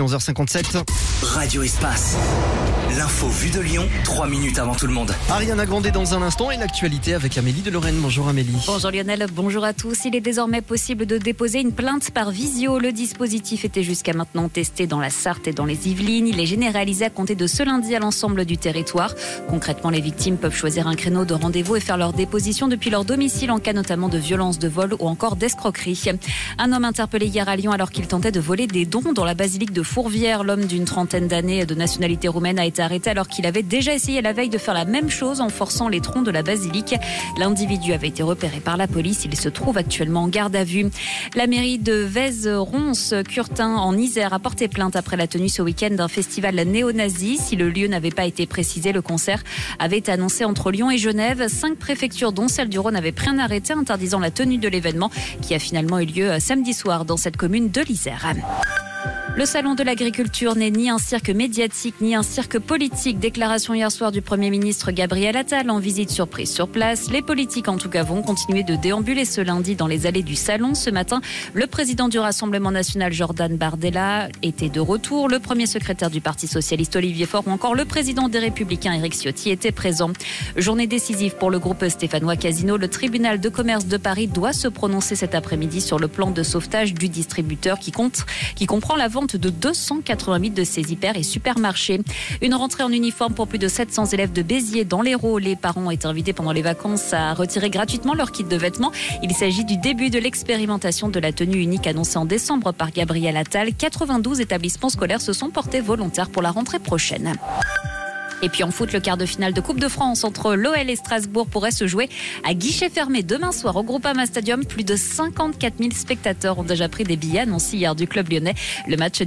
11h57. Radio Espace. L'info vue de Lyon, 3 minutes avant tout le monde. Ariane a grandi dans un instant et l'actualité avec Amélie de Lorraine. Bonjour Amélie. Bonjour Lionel, bonjour à tous. Il est désormais possible de déposer une plainte par visio. Le dispositif était jusqu'à maintenant testé dans la Sarthe et dans les Yvelines. Il est généralisé à compter de ce lundi à l'ensemble du territoire. Concrètement, les victimes peuvent choisir un créneau de rendez-vous et faire leur déposition depuis leur domicile en cas notamment de violence, de vol ou encore d'escroquerie. Un homme interpellé hier à Lyon alors qu'il tentait de voler des dons dans la basilique de Fourvière. L'homme d'une trentaine d'années de nationalité roumaine a été arrêté alors qu'il avait déjà essayé la veille de faire la même chose en forçant les troncs de la basilique. L'individu avait été repéré par la police. Il se trouve actuellement en garde à vue. La mairie de Vèze-Ronce-Curtin en Isère a porté plainte après la tenue ce week-end d'un festival néo-nazi. Si le lieu n'avait pas été précisé, le concert avait été annoncé entre Lyon et Genève. Cinq préfectures, dont celle du Rhône, avaient pris un arrêté interdisant la tenue de l'événement qui a finalement eu lieu samedi soir dans cette commune de l'Isère. Le salon de l'agriculture n'est ni un cirque médiatique ni un cirque politique. Déclaration hier soir du Premier ministre Gabriel Attal en visite surprise sur place. Les politiques en tout cas vont continuer de déambuler ce lundi dans les allées du salon. Ce matin, le président du Rassemblement national Jordan Bardella était de retour. Le premier secrétaire du Parti socialiste Olivier Faure ou encore le président des Républicains Éric Ciotti étaient présents. Journée décisive pour le groupe stéphanois Casino. Le tribunal de commerce de Paris doit se prononcer cet après-midi sur le plan de sauvetage du distributeur qui compte, qui comprend la vente de 280 000 de ces hyper et supermarchés. Une rentrée en uniforme pour plus de 700 élèves de Béziers dans l'Hérault. Les parents ont été invités pendant les vacances à retirer gratuitement leur kit de vêtements. Il s'agit du début de l'expérimentation de la tenue unique annoncée en décembre par Gabriel Attal. 92 établissements scolaires se sont portés volontaires pour la rentrée prochaine. Et puis en foot, le quart de finale de Coupe de France entre l'OL et Strasbourg pourrait se jouer à guichet fermé demain soir au Groupama Stadium. Plus de 54 000 spectateurs ont déjà pris des billets annoncés hier du club lyonnais. Le match des